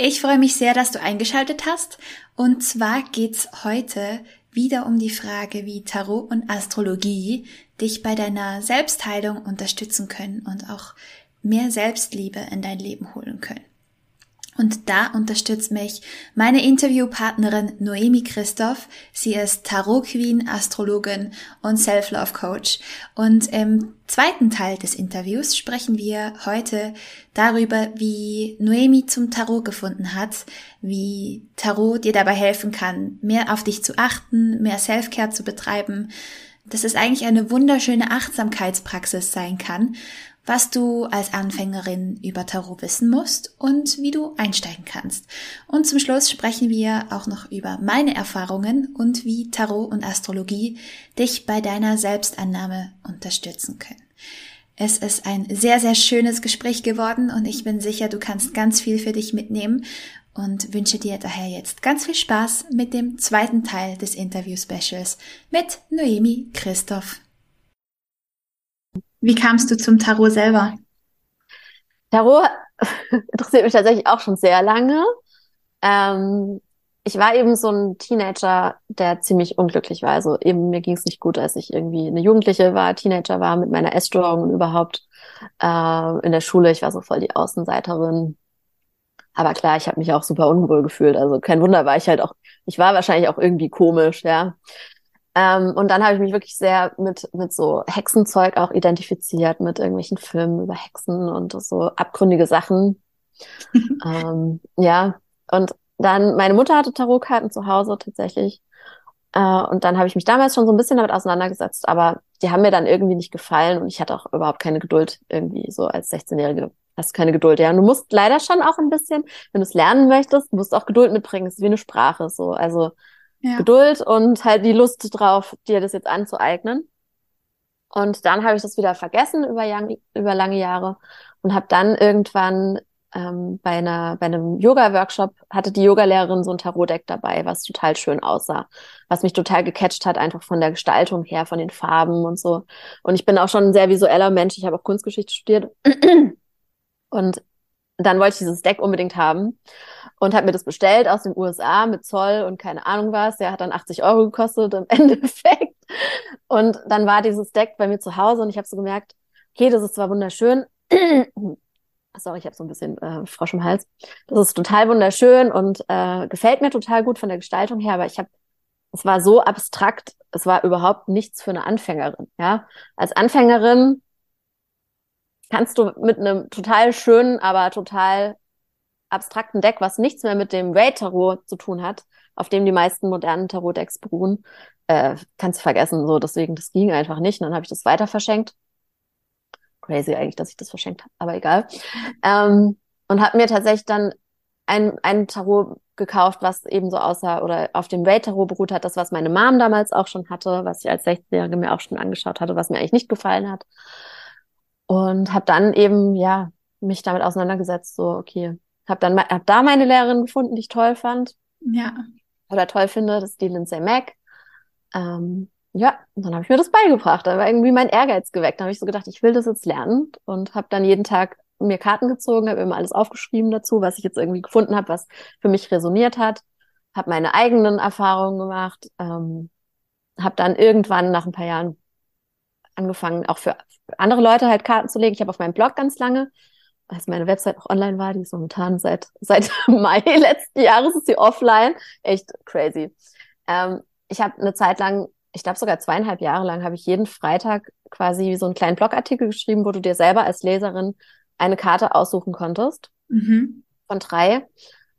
Ich freue mich sehr, dass du eingeschaltet hast. Und zwar geht's heute wieder um die Frage, wie Tarot und Astrologie dich bei deiner Selbstheilung unterstützen können und auch mehr Selbstliebe in dein Leben holen können. Und da unterstützt mich meine Interviewpartnerin Noemi Christoph. Sie ist Tarot Queen, Astrologin und Self-Love Coach. Und im zweiten Teil des Interviews sprechen wir heute darüber, wie Noemi zum Tarot gefunden hat, wie Tarot dir dabei helfen kann, mehr auf dich zu achten, mehr Self-Care zu betreiben, dass es eigentlich eine wunderschöne Achtsamkeitspraxis sein kann was du als Anfängerin über Tarot wissen musst und wie du einsteigen kannst. Und zum Schluss sprechen wir auch noch über meine Erfahrungen und wie Tarot und Astrologie dich bei deiner Selbstannahme unterstützen können. Es ist ein sehr, sehr schönes Gespräch geworden und ich bin sicher, du kannst ganz viel für dich mitnehmen und wünsche dir daher jetzt ganz viel Spaß mit dem zweiten Teil des Interview-Specials mit Noemi Christoph. Wie kamst du zum Tarot selber? Tarot interessiert mich tatsächlich auch schon sehr lange. Ähm, ich war eben so ein Teenager, der ziemlich unglücklich war. Also eben mir ging es nicht gut, als ich irgendwie eine Jugendliche war, Teenager war mit meiner Essstörung und überhaupt äh, in der Schule. Ich war so voll die Außenseiterin. Aber klar, ich habe mich auch super unwohl gefühlt. Also kein Wunder war ich halt auch, ich war wahrscheinlich auch irgendwie komisch, ja. Ähm, und dann habe ich mich wirklich sehr mit, mit so Hexenzeug auch identifiziert, mit irgendwelchen Filmen über Hexen und so abgründige Sachen. ähm, ja, und dann, meine Mutter hatte Tarotkarten zu Hause tatsächlich. Äh, und dann habe ich mich damals schon so ein bisschen damit auseinandergesetzt, aber die haben mir dann irgendwie nicht gefallen und ich hatte auch überhaupt keine Geduld irgendwie so als 16-Jährige. Hast keine Geduld, ja. Und du musst leider schon auch ein bisschen, wenn du es lernen möchtest, musst auch Geduld mitbringen. Es ist wie eine Sprache, so. Also, ja. Geduld und halt die Lust drauf, dir das jetzt anzueignen. Und dann habe ich das wieder vergessen über, über lange Jahre und habe dann irgendwann ähm, bei, einer, bei einem Yoga-Workshop hatte die Yogalehrerin so ein Tarotdeck dabei, was total schön aussah, was mich total gecatcht hat, einfach von der Gestaltung her, von den Farben und so. Und ich bin auch schon ein sehr visueller Mensch, ich habe auch Kunstgeschichte studiert. Und dann wollte ich dieses Deck unbedingt haben und habe mir das bestellt aus den USA mit Zoll und keine Ahnung was. Der hat dann 80 Euro gekostet im Endeffekt. Und dann war dieses Deck bei mir zu Hause und ich habe so gemerkt, okay, das ist zwar wunderschön. Sorry, ich habe so ein bisschen äh, Frosch im Hals. Das ist total wunderschön und äh, gefällt mir total gut von der Gestaltung her, aber ich habe, es war so abstrakt, es war überhaupt nichts für eine Anfängerin. Ja, als Anfängerin kannst du mit einem total schönen, aber total abstrakten Deck, was nichts mehr mit dem Raid Tarot zu tun hat, auf dem die meisten modernen Tarot-Decks beruhen, äh, kannst du vergessen. So, deswegen, das ging einfach nicht. Und dann habe ich das weiter verschenkt. Crazy eigentlich, dass ich das verschenkt habe, aber egal. Ähm, und habe mir tatsächlich dann ein, ein Tarot gekauft, was eben so aussah oder auf dem Raid Tarot beruht hat, das, was meine Mom damals auch schon hatte, was ich als 16-Jährige mir auch schon angeschaut hatte, was mir eigentlich nicht gefallen hat. Und habe dann eben, ja, mich damit auseinandergesetzt, so, okay, habe dann hab da meine Lehrerin gefunden, die ich toll fand. Ja. Oder toll finde, das ist die Lindsay Mack. Ähm, ja, und dann habe ich mir das beigebracht. Da war irgendwie mein Ehrgeiz geweckt. Da habe ich so gedacht, ich will das jetzt lernen und habe dann jeden Tag mir Karten gezogen, habe immer alles aufgeschrieben dazu, was ich jetzt irgendwie gefunden habe, was für mich resoniert hat. Habe meine eigenen Erfahrungen gemacht. Ähm, habe dann irgendwann nach ein paar Jahren angefangen, auch für andere Leute halt Karten zu legen. Ich habe auf meinem Blog ganz lange als meine Website auch online war, die ist momentan seit, seit Mai letzten Jahres ist sie offline. Echt crazy. Ähm, ich habe eine Zeit lang, ich glaube sogar zweieinhalb Jahre lang, habe ich jeden Freitag quasi so einen kleinen Blogartikel geschrieben, wo du dir selber als Leserin eine Karte aussuchen konntest. Mhm. Von drei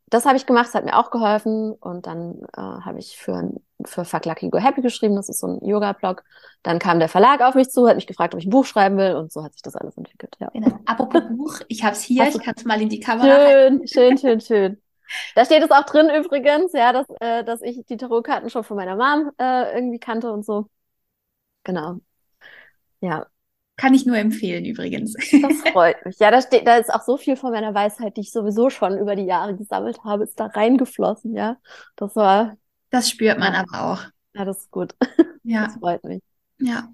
das habe ich gemacht, das hat mir auch geholfen. Und dann äh, habe ich für, für Fuck Lucky Go Happy geschrieben, das ist so ein Yoga-Blog. Dann kam der Verlag auf mich zu, hat mich gefragt, ob ich ein Buch schreiben will und so hat sich das alles entwickelt. Ja. Genau. Apropos Buch, ich habe es hier, ich kann es mal in die Kamera Schön, halten. schön, schön, schön. Da steht es auch drin übrigens, ja, dass, äh, dass ich die Tarotkarten schon von meiner Mom äh, irgendwie kannte und so. Genau. Ja. Kann ich nur empfehlen übrigens. Das freut mich. Ja, da steht, da ist auch so viel von meiner Weisheit, die ich sowieso schon über die Jahre gesammelt habe, ist da reingeflossen, ja. Das war. Das spürt man aber auch. Ja, das ist gut. Ja. Das freut mich. Ja.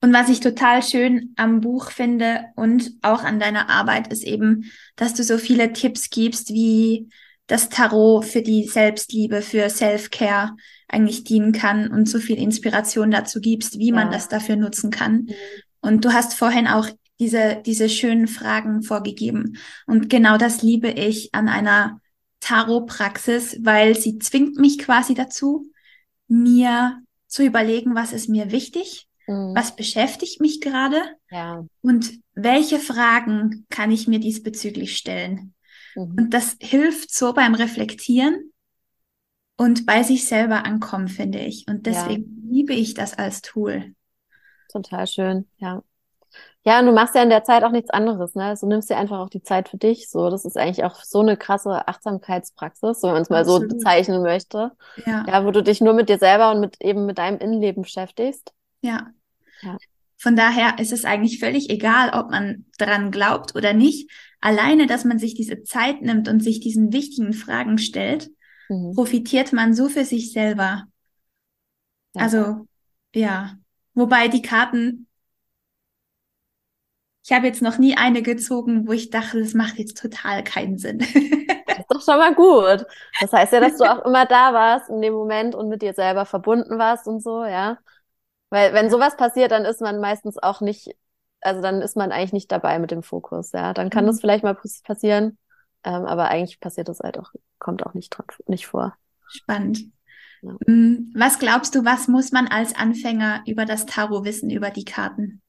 Und was ich total schön am Buch finde und auch an deiner Arbeit ist eben, dass du so viele Tipps gibst, wie das Tarot für die Selbstliebe, für Self-Care eigentlich dienen kann und so viel Inspiration dazu gibst, wie man das dafür nutzen kann. Mhm. Und du hast vorhin auch diese, diese schönen Fragen vorgegeben. Und genau das liebe ich an einer Tarot-Praxis, weil sie zwingt mich quasi dazu, mir zu überlegen, was ist mir wichtig, mhm. was beschäftigt mich gerade ja. und welche Fragen kann ich mir diesbezüglich stellen. Mhm. Und das hilft so beim Reflektieren und bei sich selber ankommen, finde ich. Und deswegen ja. liebe ich das als Tool. Total schön, ja. Ja, und du machst ja in der Zeit auch nichts anderes, ne? Also, du nimmst dir einfach auch die Zeit für dich. So, das ist eigentlich auch so eine krasse Achtsamkeitspraxis, wenn man es mal Absolut. so bezeichnen möchte. Ja. Ja, wo du dich nur mit dir selber und mit eben mit deinem Innenleben beschäftigst. Ja. ja. Von daher ist es eigentlich völlig egal, ob man dran glaubt oder nicht. Alleine, dass man sich diese Zeit nimmt und sich diesen wichtigen Fragen stellt, mhm. profitiert man so für sich selber. Ja. Also, ja. Wobei die Karten, ich habe jetzt noch nie eine gezogen, wo ich dachte, das macht jetzt total keinen Sinn. das ist doch schon mal gut. Das heißt ja, dass du auch immer da warst in dem Moment und mit dir selber verbunden warst und so, ja. Weil wenn sowas passiert, dann ist man meistens auch nicht, also dann ist man eigentlich nicht dabei mit dem Fokus, ja. Dann kann mhm. das vielleicht mal passieren, ähm, aber eigentlich passiert das halt auch, kommt auch nicht, nicht vor. Spannend. Ja. Mm, was glaubst du, was muss man als Anfänger über das Tarot wissen, über die Karten?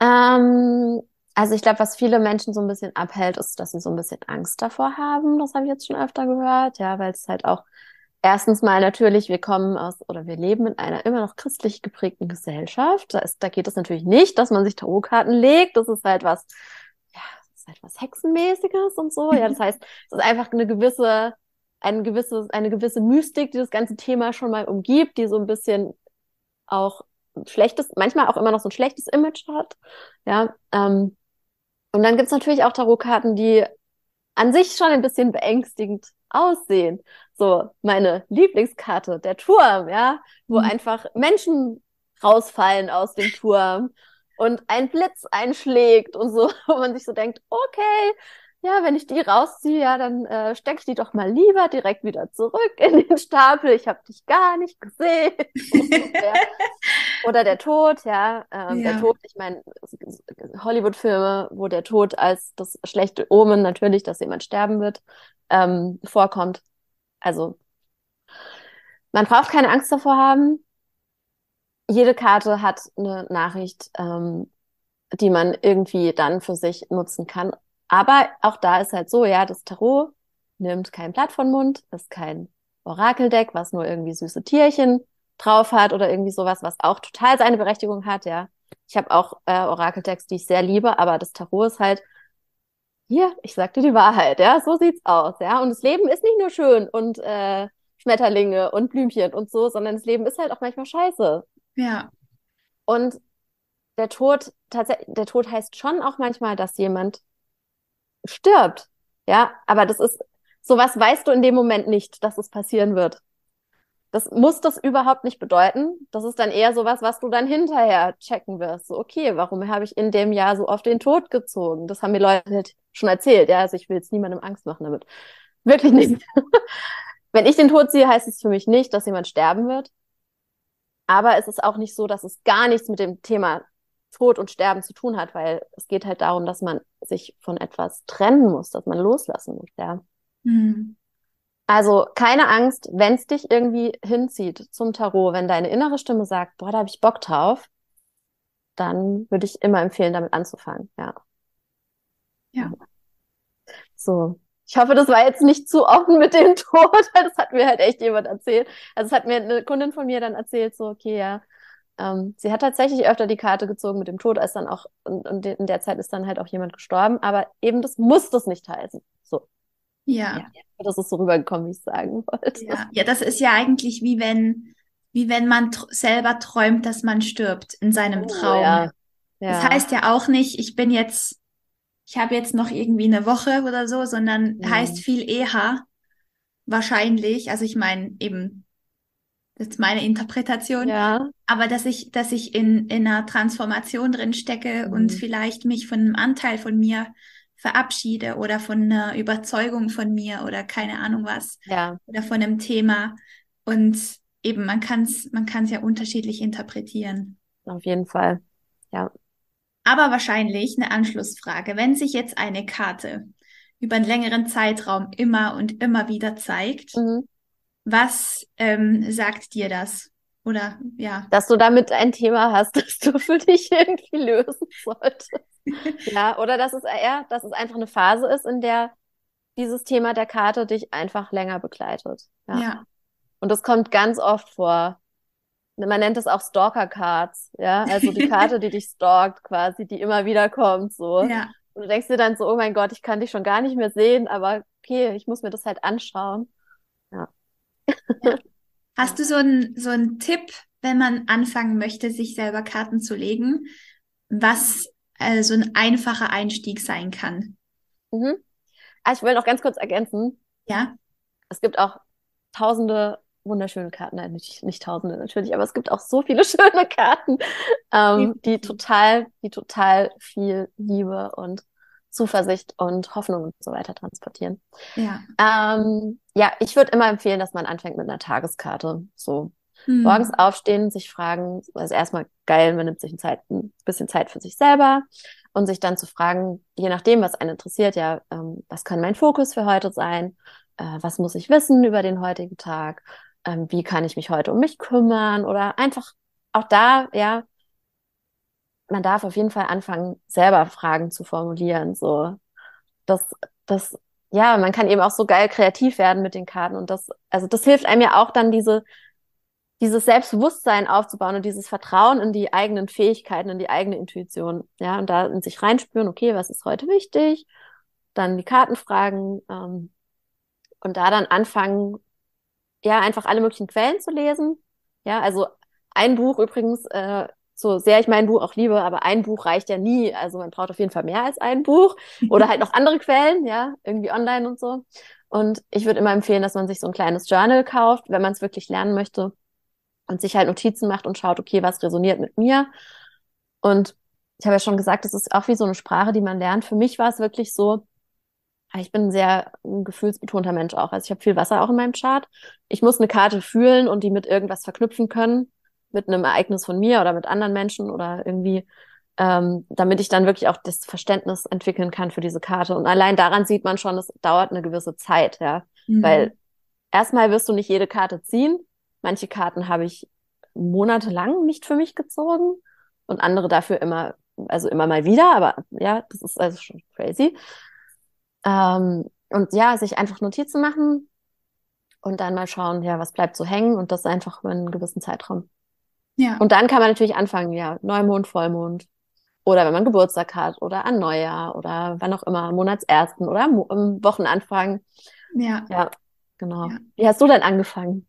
Ähm, also ich glaube, was viele Menschen so ein bisschen abhält, ist, dass sie so ein bisschen Angst davor haben. Das habe ich jetzt schon öfter gehört, ja, weil es halt auch erstens mal natürlich, wir kommen aus oder wir leben in einer immer noch christlich geprägten Gesellschaft. Da, ist, da geht es natürlich nicht, dass man sich Tarotkarten legt. Das ist halt was, ja, das ist halt was Hexenmäßiges und so. Ja, das heißt, es ist einfach eine gewisse ein gewisses, eine gewisse Mystik, die das ganze Thema schon mal umgibt, die so ein bisschen auch schlechtes, manchmal auch immer noch so ein schlechtes Image hat. Ja, ähm, und dann gibt's natürlich auch Tarotkarten, die an sich schon ein bisschen beängstigend aussehen. So, meine Lieblingskarte, der Turm, ja, wo mhm. einfach Menschen rausfallen aus dem Turm und ein Blitz einschlägt und so, wo man sich so denkt, okay, ja, wenn ich die rausziehe, ja, dann äh, stecke ich die doch mal lieber direkt wieder zurück in den Stapel. Ich habe dich gar nicht gesehen. Oder der Tod, ja. Ähm, ja. Der Tod, ich meine, Hollywood-Filme, wo der Tod als das schlechte Omen natürlich, dass jemand sterben wird, ähm, vorkommt. Also man braucht keine Angst davor haben. Jede Karte hat eine Nachricht, ähm, die man irgendwie dann für sich nutzen kann aber auch da ist halt so, ja, das Tarot nimmt kein Blatt von Mund, ist kein Orakeldeck, was nur irgendwie süße Tierchen drauf hat oder irgendwie sowas, was auch total seine Berechtigung hat, ja. Ich habe auch äh, Orakeldecks, die ich sehr liebe, aber das Tarot ist halt, hier, ich sag dir die Wahrheit, ja, so sieht's aus, ja. Und das Leben ist nicht nur schön und äh, Schmetterlinge und Blümchen und so, sondern das Leben ist halt auch manchmal scheiße. Ja. Und der Tod, tatsächlich, der Tod heißt schon auch manchmal, dass jemand stirbt. Ja, aber das ist, sowas weißt du in dem Moment nicht, dass es passieren wird. Das muss das überhaupt nicht bedeuten. Das ist dann eher sowas, was du dann hinterher checken wirst. So, okay, warum habe ich in dem Jahr so oft den Tod gezogen? Das haben mir Leute halt schon erzählt. Ja, also ich will jetzt niemandem Angst machen damit. Wirklich nicht. Wenn ich den Tod ziehe, heißt es für mich nicht, dass jemand sterben wird. Aber es ist auch nicht so, dass es gar nichts mit dem Thema Tod und Sterben zu tun hat, weil es geht halt darum, dass man sich von etwas trennen muss, dass man loslassen muss, ja. Mhm. Also keine Angst, wenn es dich irgendwie hinzieht zum Tarot, wenn deine innere Stimme sagt, boah, da habe ich Bock drauf, dann würde ich immer empfehlen, damit anzufangen, ja. Ja. So. Ich hoffe, das war jetzt nicht zu offen mit dem Tod. Das hat mir halt echt jemand erzählt. Also es hat mir eine Kundin von mir dann erzählt, so, okay, ja, ähm, sie hat tatsächlich öfter die Karte gezogen mit dem Tod, als dann auch, und, und in der Zeit ist dann halt auch jemand gestorben, aber eben das muss das nicht heißen. So. Ja. ja. Das ist so rübergekommen, wie ich sagen wollte. Ja. ja, das ist ja eigentlich wie wenn, wie wenn man tr selber träumt, dass man stirbt in seinem Oh, Traum. ja. Ja. Das heißt ja auch nicht, ich bin jetzt, ich habe jetzt noch irgendwie eine Woche oder so, sondern Mhm. heißt viel eher wahrscheinlich, also ich meine eben, das ist meine Interpretation, ja. aber dass ich, dass ich in, in einer Transformation drin stecke und Mhm. vielleicht mich von einem Anteil von mir verabschiede oder von einer Überzeugung von mir oder keine Ahnung was Ja. oder von einem Thema und eben man kann es man kann es ja unterschiedlich interpretieren. Auf jeden Fall. Ja. Aber wahrscheinlich eine Anschlussfrage, wenn sich jetzt eine Karte über einen längeren Zeitraum immer und immer wieder zeigt, Mhm. was ähm, sagt dir das? Oder ja, Dass du damit ein Thema hast, das du für dich irgendwie lösen solltest. Ja, oder dass es eher, dass es einfach eine Phase ist, in der dieses Thema der Karte dich einfach länger begleitet. Ja. ja, Und das kommt ganz oft vor. Man nennt es auch Stalker-Cards, ja, also die Karte, die dich stalkt, quasi, die immer wieder kommt, so. ja, Und du denkst dir dann so, oh mein Gott, ich kann dich schon gar nicht mehr sehen, aber okay, ich muss mir das halt anschauen. Hast du so einen so einen Tipp, wenn man anfangen möchte, sich selber Karten zu legen, was äh, so ein einfacher Einstieg sein kann? Mhm. Ah, ich will noch ganz kurz ergänzen. Ja, Es gibt auch tausende wunderschöne Karten, nein, nicht, nicht tausende natürlich, aber es gibt auch so viele schöne Karten, ähm, die total, die total viel Liebe und Zuversicht und Hoffnung und so weiter transportieren. ja. Ähm, ja, ich würde immer empfehlen, dass man anfängt mit einer Tageskarte. So Hm. morgens aufstehen, sich fragen, also erstmal geil, man nimmt sich ein, Zeit, ein bisschen Zeit für sich selber und sich dann zu fragen, je nachdem, was einen interessiert, ja, ähm, was kann mein Fokus für heute sein? Äh, was muss ich wissen über den heutigen Tag? Ähm, wie kann ich mich heute um mich kümmern? Oder einfach auch da, ja, man darf auf jeden Fall anfangen, selber Fragen zu formulieren. So, das, das, ja, man kann eben auch so geil kreativ werden mit den Karten und das, also das hilft einem ja auch dann diese, dieses Selbstbewusstsein aufzubauen und dieses Vertrauen in die eigenen Fähigkeiten, in die eigene Intuition, ja, und da in sich reinspüren, okay, was ist heute wichtig? Dann die Karten fragen, ähm, und da dann anfangen, ja, einfach alle möglichen Quellen zu lesen. Ja, also ein Buch übrigens, äh, so sehr ich mein Buch auch liebe, aber ein Buch reicht ja nie. Also man braucht auf jeden Fall mehr als ein Buch oder halt noch andere Quellen, ja, irgendwie online und so. Und ich würde immer empfehlen, dass man sich so ein kleines Journal kauft, wenn man es wirklich lernen möchte und sich halt Notizen macht und schaut, okay, was resoniert mit mir? Und ich habe ja schon gesagt, es ist auch wie so eine Sprache, die man lernt. Für mich war es wirklich so, ich bin ein sehr gefühlsbetonter Mensch auch. Also ich habe viel Wasser auch in meinem Chart. Ich muss eine Karte fühlen und die mit irgendwas verknüpfen können, mit einem Ereignis von mir oder mit anderen Menschen oder irgendwie, ähm, damit ich dann wirklich auch das Verständnis entwickeln kann für diese Karte. Und allein daran sieht man schon, es dauert eine gewisse Zeit, ja. Mhm. Weil erstmal wirst du nicht jede Karte ziehen. Manche Karten habe ich monatelang nicht für mich gezogen und andere dafür immer, also immer mal wieder, aber ja, das ist also schon crazy. Ähm, und ja, sich einfach Notizen machen und dann mal schauen, ja, was bleibt so hängen und das einfach über einen gewissen Zeitraum. Ja, Und dann kann man natürlich anfangen, ja, Neumond, Vollmond oder wenn man Geburtstag hat oder an Neujahr oder wann auch immer, am Monatsersten oder am, am Wochenanfang. ja. Ja, genau. Ja. Wie hast du denn angefangen?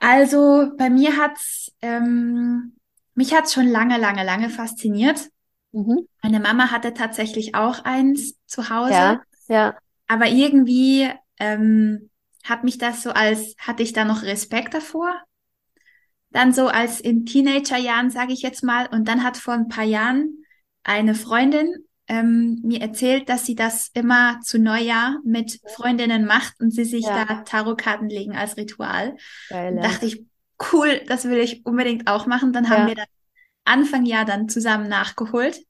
Also bei mir hat's ähm, mich hat's schon lange, lange, lange fasziniert. Mhm. Meine Mama hatte tatsächlich auch eins zu Hause, Ja, ja, aber irgendwie ähm, hat mich das so als, hatte ich da noch Respekt davor. Dann so als in Teenagerjahren, sage ich jetzt mal, und dann hat vor ein paar Jahren eine Freundin ähm, mir erzählt, dass sie das immer zu Neujahr mit Freundinnen macht und sie sich Ja. da Tarotkarten legen als Ritual. geil, ja. dachte ich, cool, das will ich unbedingt auch machen. Dann haben Ja. wir das Anfang Jahr dann zusammen nachgeholt.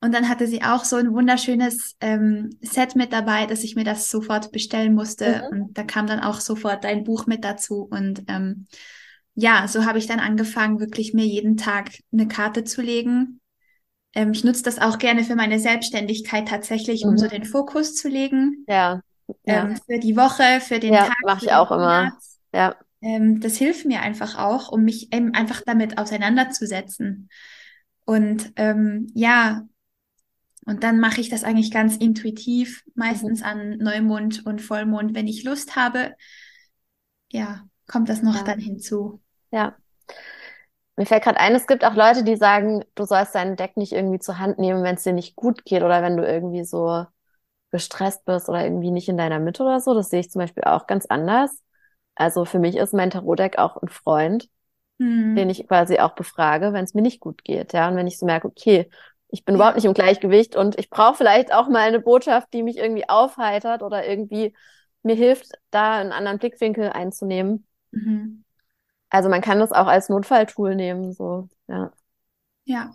Und dann hatte sie auch so ein wunderschönes ähm, Set mit dabei, dass ich mir das sofort bestellen musste. Mhm. Und da kam dann auch sofort dein Buch mit dazu. Und ähm, ja, so habe ich dann angefangen, wirklich mir jeden Tag eine Karte zu legen. Ähm, ich nutze das auch gerne für meine Selbstständigkeit tatsächlich, um Mhm. so den Fokus zu legen. Ja, ja, Ähm, für die Woche, für den Ja, Tag, mach für ich auch immer. Monat. ja, Ähm, das hilft mir einfach auch, um mich eben einfach damit auseinanderzusetzen. Und ähm, ja, Und dann mache ich das eigentlich ganz intuitiv, meistens Mhm. an Neumond und Vollmond, wenn ich Lust habe. Ja, kommt das noch Ja. dann hinzu. Ja. Mir fällt gerade ein, es gibt auch Leute, die sagen, du sollst dein Deck nicht irgendwie zur Hand nehmen, wenn es dir nicht gut geht oder wenn du irgendwie so gestresst bist oder irgendwie nicht in deiner Mitte oder so. Das sehe ich zum Beispiel auch ganz anders. Also für mich ist mein Tarotdeck auch ein Freund, Hm. den ich quasi auch befrage, wenn es mir nicht gut geht. Ja, und wenn ich so merke, okay, ich bin Ja. überhaupt nicht im Gleichgewicht und ich brauche vielleicht auch mal eine Botschaft, die mich irgendwie aufheitert oder irgendwie mir hilft, da einen anderen Blickwinkel einzunehmen. Mhm. Also man kann das auch als Notfalltool nehmen, so, ja. Ja.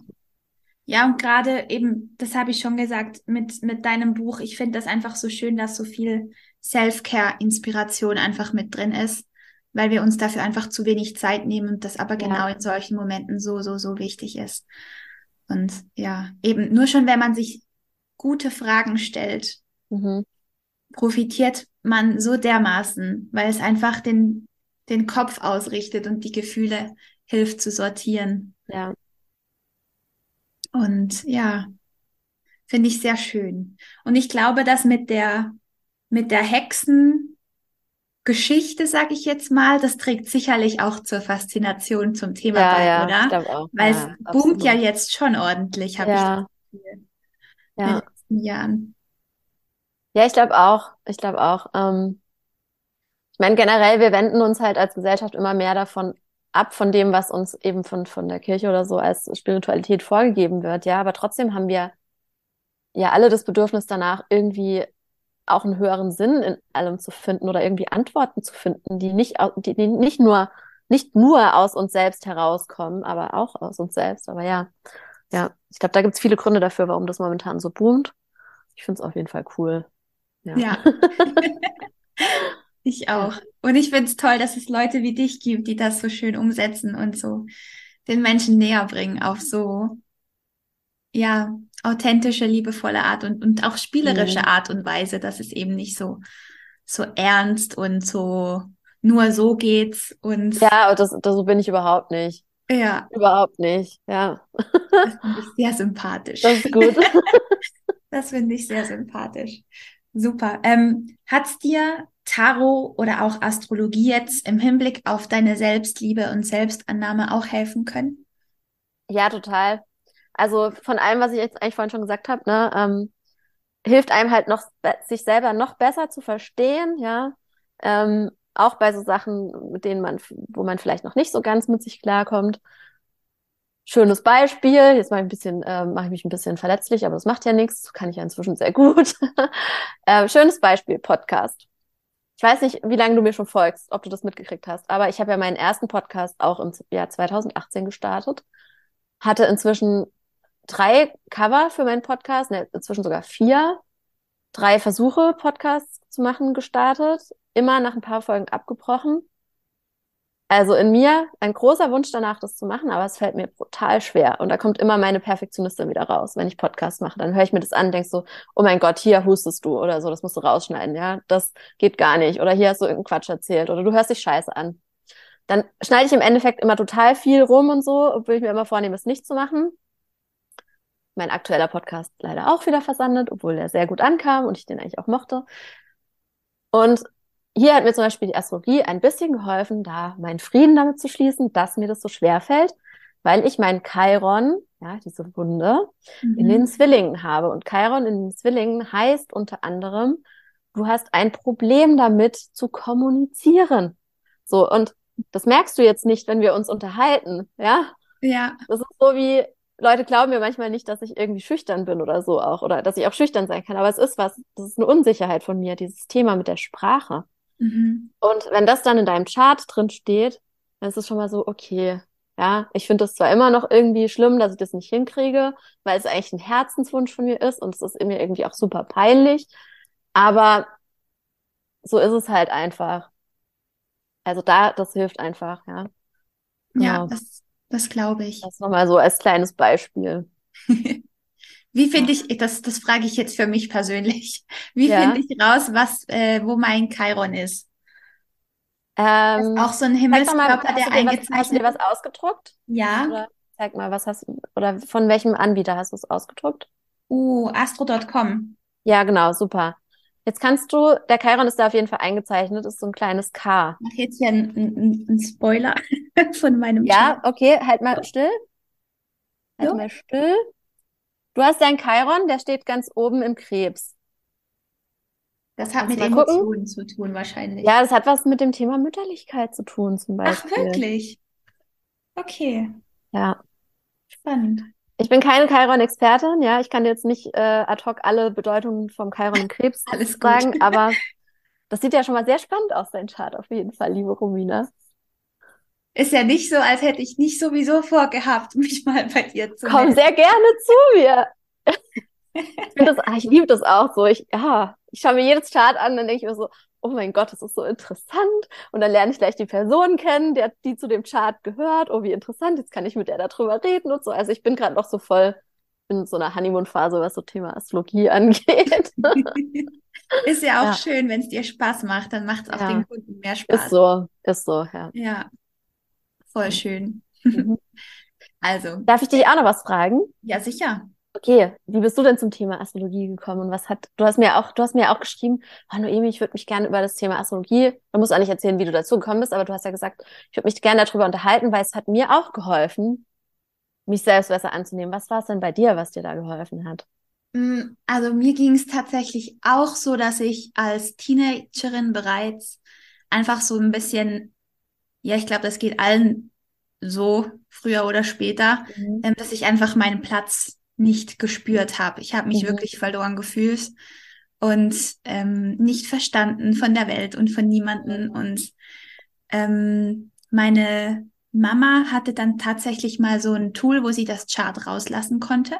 Ja, und gerade eben, das habe ich schon gesagt, mit, mit deinem Buch, ich finde das einfach so schön, dass so viel Self-Care-Inspiration einfach mit drin ist, weil wir uns dafür einfach zu wenig Zeit nehmen und das aber Ja. genau in solchen Momenten so, so, so wichtig ist. Und ja, eben nur schon, wenn man sich gute Fragen stellt, Mhm. profitiert man so dermaßen, weil es einfach den, den Kopf ausrichtet und die Gefühle hilft zu sortieren. Ja. Und ja, finde ich sehr schön. Und ich glaube, dass mit der, mit der Hexengeschichte, sag ich jetzt mal, das trägt sicherlich auch zur Faszination zum Thema Ja, bei, ja, ich oder? glaube auch. Weil Ja, es boomt ja jetzt schon ordentlich, habe ich Ja, das Gefühl, in den ja. letzten Jahren. Ja, ich glaube auch. Ich glaube auch. Ähm, ich meine, generell, wir wenden uns halt als Gesellschaft immer mehr davon ab, von dem, was uns eben von, von der Kirche oder so als Spiritualität vorgegeben wird. Ja, aber trotzdem haben wir ja alle das Bedürfnis danach, irgendwie auch einen höheren Sinn in allem zu finden oder irgendwie Antworten zu finden, die nicht, die, die nicht nur, nicht nur aus uns selbst herauskommen, aber auch aus uns selbst. Aber ja, ja, ich glaube, da gibt es viele Gründe dafür, warum das momentan so boomt. Ich finde es auf jeden Fall cool. Ja. Ja, ich auch. Und ich finde es toll, dass es Leute wie dich gibt, die das so schön umsetzen und so den Menschen näher bringen auf so, ja, authentische, liebevolle Art und, und auch spielerische Mhm. Art und Weise, dass es eben nicht so, so ernst und so nur so geht's und Ja, das, das, so bin ich überhaupt nicht. ja, Überhaupt nicht. Ja, das finde ich sehr sympathisch. das ist gut. Das finde ich sehr sympathisch. Super. Ähm, hat's dir Tarot oder auch Astrologie jetzt im Hinblick auf deine Selbstliebe und Selbstannahme auch helfen können? Ja, total. Also von allem, was ich jetzt eigentlich vorhin schon gesagt habe, ne, ähm, hilft einem halt noch, sich selber noch besser zu verstehen, ja. Ähm, auch bei so Sachen, mit denen man, wo man vielleicht noch nicht so ganz mit sich klarkommt. Schönes Beispiel, jetzt mache ich ein bisschen, ähm, mache ich mich ein bisschen verletzlich, aber das macht ja nichts, kann ich ja inzwischen sehr gut. ähm, schönes Beispiel, Podcast. Ich weiß nicht, wie lange du mir schon folgst, ob du das mitgekriegt hast, aber ich habe ja meinen ersten Podcast auch im Jahr 2018 gestartet, hatte inzwischen drei Cover für meinen Podcast, ne, inzwischen sogar vier, drei Versuche, Podcasts zu machen, gestartet, immer nach ein paar Folgen abgebrochen. Also in mir ein großer Wunsch danach, das zu machen, aber es fällt mir brutal schwer. Und da kommt immer meine Perfektionistin wieder raus, wenn ich Podcasts mache. Dann höre ich mir das an, denkst so, oh mein Gott, hier hustest du oder so, das musst du rausschneiden, ja, das geht gar nicht. Oder hier hast du irgendeinen Quatsch erzählt oder du hörst dich scheiße an. Dann schneide ich im Endeffekt immer total viel rum und so, obwohl ich mir immer vornehme, es nicht zu machen. Mein aktueller Podcast leider auch wieder versandet, obwohl der sehr gut ankam und ich den eigentlich auch mochte. Und hier hat mir zum Beispiel die Astrologie ein bisschen geholfen, da meinen Frieden damit zu schließen, dass mir das so schwer fällt, weil ich meinen Chiron, ja, diese Wunde, in den Mhm. Zwillingen habe. Und Chiron in den Zwillingen heißt unter anderem, du hast ein Problem damit zu kommunizieren. So, und das merkst du jetzt nicht, wenn wir uns unterhalten, ja? Ja, Das ist so wie, Leute glauben mir manchmal nicht, dass ich irgendwie schüchtern bin oder so auch, oder dass ich auch schüchtern sein kann, aber es ist was, das ist eine Unsicherheit von mir, dieses Thema mit der Sprache. Mhm. Und wenn das dann in deinem Chart drin steht, dann ist es schon mal so, okay, ja, ich finde das zwar immer noch irgendwie schlimm, dass ich das nicht hinkriege, weil es eigentlich ein Herzenswunsch von mir ist und es ist mir irgendwie auch super peinlich, aber so ist es halt einfach. Also da, das hilft einfach, ja. Ja, Genau. das, das glaube ich. Das nochmal so als kleines Beispiel. Wie finde ich, das, das frage ich jetzt für mich persönlich. Wie Ja. finde ich raus, was, äh, wo mein Chiron ist? Das ist Ähm, auch so ein mal, Himmelskörper, hast der du dir was, hast du eingezeichnet dir was ausgedruckt? Ja, Oder zeig mal, was hast oder von welchem Anbieter hast du es ausgedruckt? Uh, astro.com. Ja, genau, super. Jetzt kannst du, der Chiron ist da auf jeden Fall eingezeichnet, ist so ein kleines K. Mach jetzt hier einen, einen, einen Spoiler von meinem Ja, okay, halt mal still. Halt So. mal still. Du hast deinen Chiron, der steht ganz oben im Krebs. Das hat Lass mit mal gucken. Emotionen zu tun, wahrscheinlich. Ja, das hat was mit dem Thema Mütterlichkeit zu tun, zum Ach, Beispiel. wirklich? Okay, Ja. spannend. Ich bin keine Chiron-Expertin, ja. Ich kann dir jetzt nicht äh, ad hoc alle Bedeutungen vom Chiron im Krebs sagen, aber das sieht ja schon mal sehr spannend aus, dein Chart, auf jeden Fall, liebe Romina. Ist ja nicht so, als hätte ich nicht sowieso vorgehabt, mich mal bei dir zu Komm melden. sehr gerne zu mir. Ich das, ah, ich liebe das auch so. Ich, ja, ich schaue mir jedes Chart an, dann denke ich mir so, oh mein Gott, das ist so interessant. Und dann lerne ich gleich die Person kennen, der, die zu dem Chart gehört. Oh, wie interessant, jetzt kann ich mit der darüber reden und so. Also ich bin gerade noch so voll in so einer Honeymoon-Phase, was so Thema Astrologie angeht. Ist ja auch Ja. schön, wenn es dir Spaß macht, dann macht es auch Ja. den Kunden mehr Spaß. Ist so, ist so, ja. Ja, voll schön. Mhm. Also, Darf ich dich auch noch was fragen? ja, sicher. Okay, wie bist du denn zum Thema Astrologie gekommen und was hat, du hast mir auch, du hast mir auch geschrieben, oh Noemi, ich würde mich gerne über das Thema Astrologie, du musst auch nicht erzählen, wie du dazu gekommen bist, aber du hast ja gesagt, ich würde mich gerne darüber unterhalten, weil es hat mir auch geholfen, mich selbst besser anzunehmen. Was war es denn bei dir, was dir da geholfen hat? Mm, Also mir ging es tatsächlich auch so, dass ich als Teenagerin bereits einfach so ein bisschen, ja, ich glaube, das geht allen so, früher oder später, ähm, dass ich einfach meinen Platz nicht gespürt habe. Ich habe mich Mhm. wirklich verloren gefühlt und ähm, nicht verstanden von der Welt und von niemanden. Und ähm, meine Mama hatte dann tatsächlich mal so ein Tool, wo sie das Chart rauslassen konnte.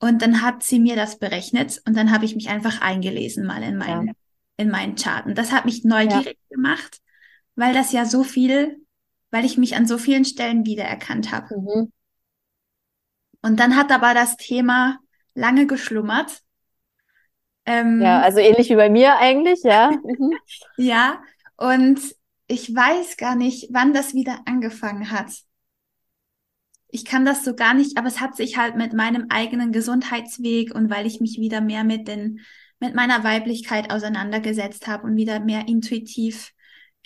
Und dann hat sie mir das berechnet und dann habe ich mich einfach eingelesen mal in meinen, Ja. in meinen Chart. Und das hat mich neugierig gemacht, weil das ja so viel, weil ich mich an so vielen Stellen wiedererkannt habe. Mhm. Und dann hat aber das Thema lange geschlummert. Ähm, Ja, also ähnlich wie bei mir eigentlich, ja. Mhm. ja, und ich weiß gar nicht, wann das wieder angefangen hat. Ich kann das so gar nicht, aber es hat sich halt mit meinem eigenen Gesundheitsweg und weil ich mich wieder mehr mit den, mit meiner Weiblichkeit auseinandergesetzt habe und wieder mehr intuitiv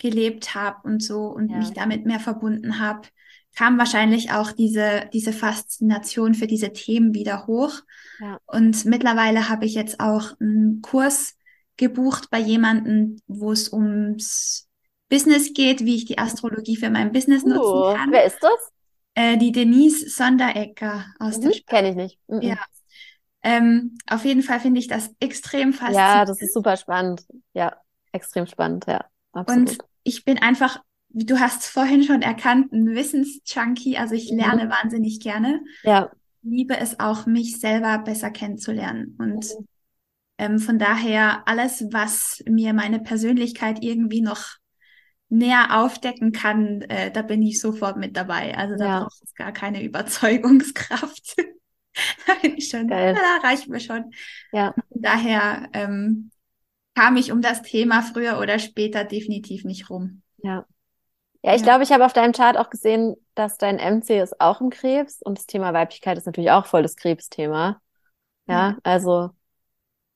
gelebt habe und so und Ja. mich damit mehr verbunden habe, kam wahrscheinlich auch diese, diese Faszination für diese Themen wieder hoch. Ja. Und mittlerweile habe ich jetzt auch einen Kurs gebucht bei jemandem, wo es ums Business geht, wie ich die Astrologie für mein Business Uh, nutzen kann. wer ist das? Äh, die Denise Sonderecker aus der Mhm. Stadt. Kenne ich nicht. Mhm. Ja. Ähm, auf jeden Fall finde ich das extrem Ja, faszinierend. das ist super spannend. Ja, extrem spannend, ja, Und absolut. Ich bin einfach, wie du hast vorhin schon erkannt, ein Wissensjunkie. Also ich Mhm. lerne wahnsinnig gerne. Ja, Liebe es auch, mich selber besser kennenzulernen. Und Mhm. ähm, von daher alles, was mir meine Persönlichkeit irgendwie noch näher aufdecken kann, äh, da bin ich sofort mit dabei. Also da Ja. braucht es gar keine Überzeugungskraft. Da bin ich schon, Geil. da reicht mir schon. ja, Von daher ähm, kam ich um das Thema früher oder später definitiv nicht rum. ja. Ja, ich Ja. glaube, ich habe auf deinem Chart auch gesehen, dass dein MC ist auch im Krebs und das Thema Weiblichkeit ist natürlich auch voll das Krebsthema. Ja, Ja. also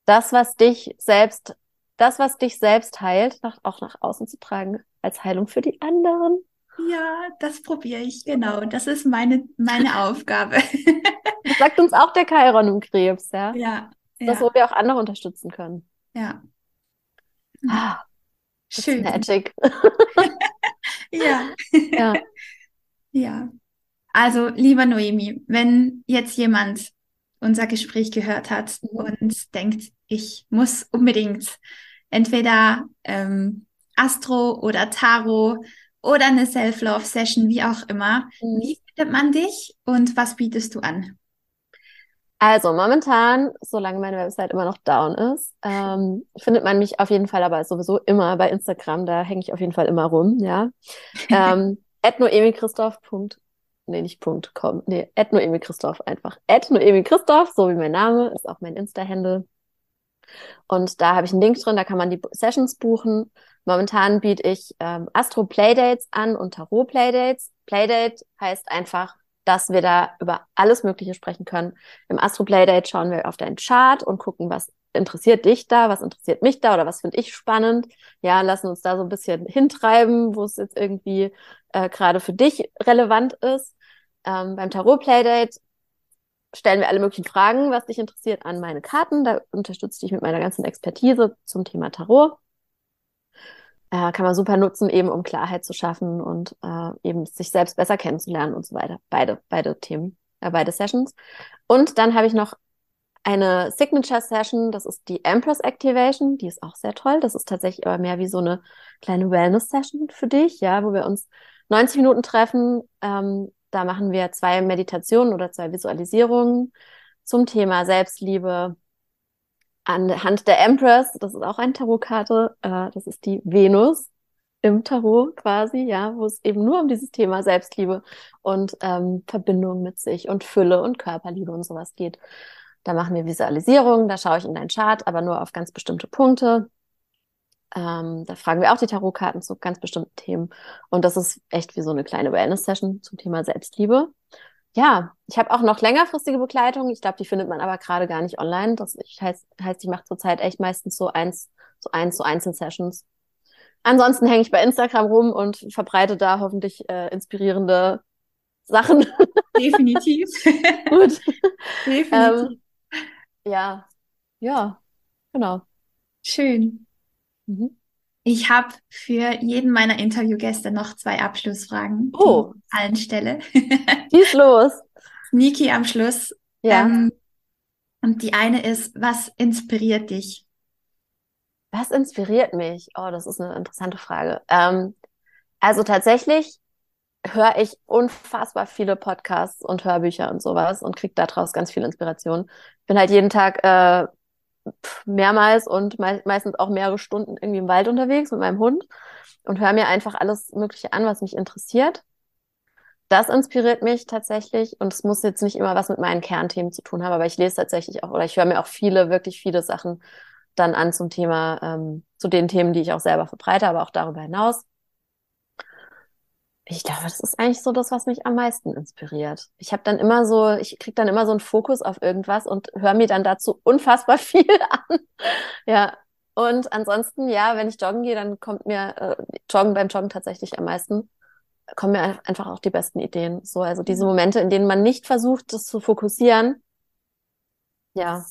das, was dich selbst, das, was dich selbst heilt, nach, auch nach außen zu tragen, als Heilung für die anderen. Ja, das probiere ich, genau. Das ist meine, meine Aufgabe. Das sagt uns auch der Chiron im Krebs, ja. Ja, Das, ja, wo wir auch andere unterstützen können. ja. Ah, Schön. magic. Ja. Ja. Ja. Also, lieber Noemi, wenn jetzt jemand unser Gespräch gehört hat Mhm. und denkt, ich muss unbedingt entweder ähm, Astro oder Tarot oder eine Self-Love-Session, wie auch immer, Mhm. wie findet man dich und was bietest du an? Also momentan, solange meine Website immer noch down ist, ähm, findet man mich auf jeden Fall aber sowieso immer bei Instagram. Da hänge ich auf jeden Fall immer rum, ja. Ähm, at noemichristoph. Nee, nicht Punkt .com. Nee, at noemichristoph einfach. At noemichristoph, so wie mein Name, ist auch mein Insta-Handle. Und da habe ich einen Link drin, da kann man die Sessions buchen. Momentan biete ich ähm, Astro Playdates an und Tarot Playdates. Playdate heißt einfach dass wir da über alles Mögliche sprechen können. Im Astro Playdate schauen wir auf deinen Chart und gucken, was interessiert dich da, was interessiert mich da oder was finde ich spannend. Ja, lassen uns da so ein bisschen hintreiben, wo es jetzt irgendwie äh, gerade für dich relevant ist. Ähm, beim Tarot Playdate stellen wir alle möglichen Fragen, was dich interessiert, an meine Karten. Da unterstütze ich mit meiner ganzen Expertise zum Thema Tarot. Äh, kann man super nutzen, eben um Klarheit zu schaffen und äh, eben sich selbst besser kennenzulernen und so weiter. Beide, beide Themen, äh, beide Sessions. Und dann habe ich noch eine Signature Session, das ist die Empress Activation, die ist auch sehr toll. Das ist tatsächlich aber mehr wie so eine kleine Wellness Session für dich, ja, wo wir uns 90 Minuten treffen. Ähm, da machen wir zwei Meditationen oder zwei Visualisierungen zum Thema Selbstliebe, anhand der Empress, das ist auch eine Tarotkarte, äh, das ist die Venus im Tarot quasi, ja, wo es eben nur um dieses Thema Selbstliebe und ähm, Verbindung mit sich und Fülle und Körperliebe und sowas geht. Da machen wir Visualisierungen, da schaue ich in deinen Chart, aber nur auf ganz bestimmte Punkte. Ähm, da fragen wir auch die Tarotkarten zu ganz bestimmten Themen. Und das ist echt wie so eine kleine Wellness-Session zum Thema Selbstliebe ja, ich habe auch noch längerfristige Begleitung. Ich glaube, die findet man aber gerade gar nicht online. Das heißt, heißt ich mache zurzeit echt meistens so eins, so eins, so Einzelsessions. Ansonsten hänge ich bei Instagram rum und verbreite da hoffentlich äh, inspirierende Sachen. Definitiv. Gut. Definitiv. Ähm, ja, ja, genau. Schön. Mhm. Ich habe für jeden meiner Interviewgäste noch zwei Abschlussfragen, oh. die ich allen stelle. Schieß los. Niki am Schluss. Ja. Ähm, und die eine ist, was inspiriert dich? Was inspiriert mich? Oh, das ist eine interessante Frage. Ähm, also tatsächlich höre ich unfassbar viele Podcasts und Hörbücher und sowas und kriege daraus ganz viel Inspiration. Ich bin halt jeden Tag äh, mehrmals und me meistens auch mehrere Stunden irgendwie im Wald unterwegs mit meinem Hund und höre mir einfach alles Mögliche an, was mich interessiert. Das inspiriert mich tatsächlich und es muss jetzt nicht immer was mit meinen Kernthemen zu tun haben, aber ich lese tatsächlich auch oder ich höre mir auch viele, wirklich viele Sachen dann an zum Thema, ähm, zu den Themen, die ich auch selber verbreite, aber auch darüber hinaus. Ich glaube, das ist eigentlich so das, was mich am meisten inspiriert. Ich habe dann immer so, ich krieg dann immer so einen Fokus auf irgendwas und höre mir dann dazu unfassbar viel an. Ja. Und ansonsten, ja, wenn ich joggen gehe, dann kommt mir äh, Joggen beim Joggen tatsächlich am meisten, kommen mir einfach auch die besten Ideen. So, also diese Momente, in denen man nicht versucht, das zu fokussieren, ja,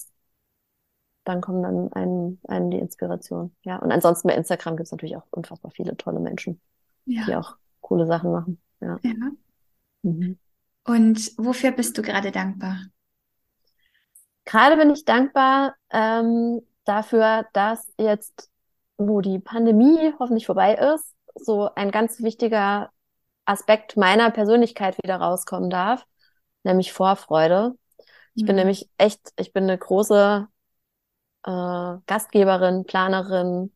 dann kommen dann einen, einen die Inspiration. Ja. Und ansonsten bei Instagram gibt es natürlich auch unfassbar viele tolle Menschen, ja. die auch coole Sachen machen. Ja. ja. Mhm. Und wofür bist du gerade dankbar? Gerade bin ich dankbar ähm, dafür, dass jetzt, wo die Pandemie hoffentlich vorbei ist, so ein ganz wichtiger Aspekt meiner Persönlichkeit wieder rauskommen darf, nämlich Vorfreude. Ich mhm. bin nämlich echt, ich bin eine große äh, Gastgeberin, Planerin,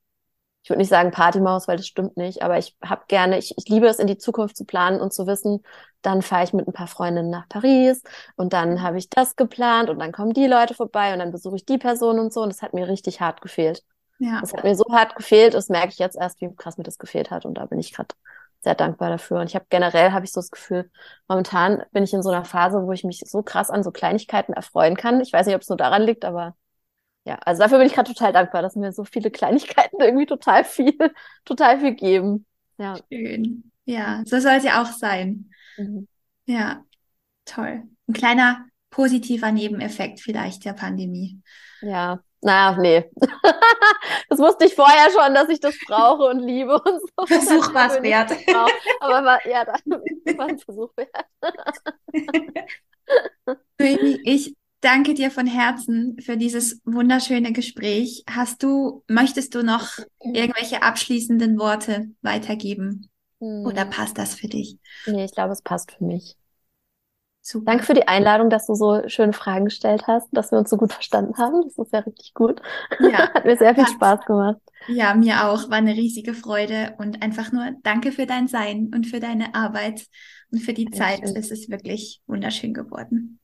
ich würde nicht sagen Partymaus, weil das stimmt nicht, aber ich habe gerne, ich, ich liebe es, in die Zukunft zu planen und zu wissen, dann fahre ich mit ein paar Freundinnen nach Paris und dann habe ich das geplant und dann kommen die Leute vorbei und dann besuche ich die Person und so und das hat mir richtig hart gefehlt. Ja. Das hat mir so hart gefehlt, das merke ich jetzt erst, wie krass mir das gefehlt hat und da bin ich gerade sehr dankbar dafür. Und ich habe generell habe ich so das Gefühl, momentan bin ich in so einer Phase, wo ich mich so krass an so Kleinigkeiten erfreuen kann. Ich weiß nicht, ob es nur daran liegt, aber ja, also dafür bin ich gerade total dankbar, dass mir so viele Kleinigkeiten irgendwie total viel, total viel geben. Ja. Schön. Ja, so soll es ja auch sein. Mhm. Ja, toll. Ein kleiner positiver Nebeneffekt vielleicht der Pandemie. Ja, naja, nee. das wusste ich vorher schon, dass ich das brauche und liebe und so. Versuch war es wert. Aber war, ja, das war ein Versuch wert. ich danke dir von Herzen für dieses wunderschöne Gespräch. Hast du, möchtest du noch irgendwelche abschließenden Worte weitergeben? Hm. Oder passt das für dich? Nee, ich glaube, es passt für mich. Super. Danke für die Einladung, dass du so schöne Fragen gestellt hast, dass wir uns so gut verstanden haben. Das ist ja richtig gut. Ja. Hat mir sehr viel Spaß gemacht. Ja, mir auch. War eine riesige Freude und einfach nur danke für dein Sein und für deine Arbeit und für die Zeit. Es ist wirklich wunderschön geworden.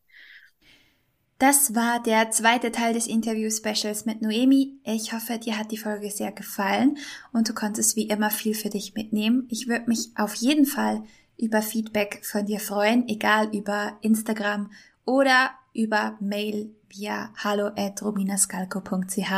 Das war der zweite Teil des Interview-Specials mit Noemi. Ich hoffe, dir hat die Folge sehr gefallen und du konntest wie immer viel für dich mitnehmen. Ich würde mich auf jeden Fall über Feedback von dir freuen, egal über Instagram oder über Mail via hallo at rominascalco.ch.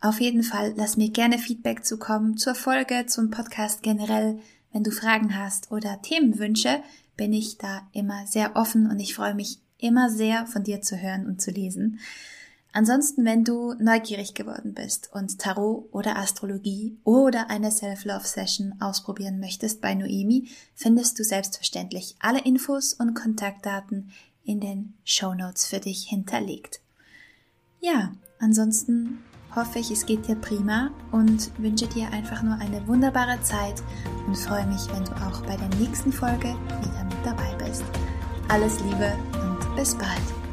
Auf jeden Fall lass mir gerne Feedback zukommen zur Folge, zum Podcast generell. Wenn du Fragen hast oder Themenwünsche, bin ich da immer sehr offen und ich freue mich immer sehr von dir zu hören und zu lesen. Ansonsten, wenn du neugierig geworden bist und Tarot oder Astrologie oder eine Self-Love-Session ausprobieren möchtest bei Noemi, findest du selbstverständlich alle Infos und Kontaktdaten in den Show Notes für dich hinterlegt. Ja, ansonsten hoffe ich, es geht dir prima und wünsche dir einfach nur eine wunderbare Zeit und freue mich, wenn du auch bei der nächsten Folge wieder mit dabei bist. Alles Liebe und bis bald.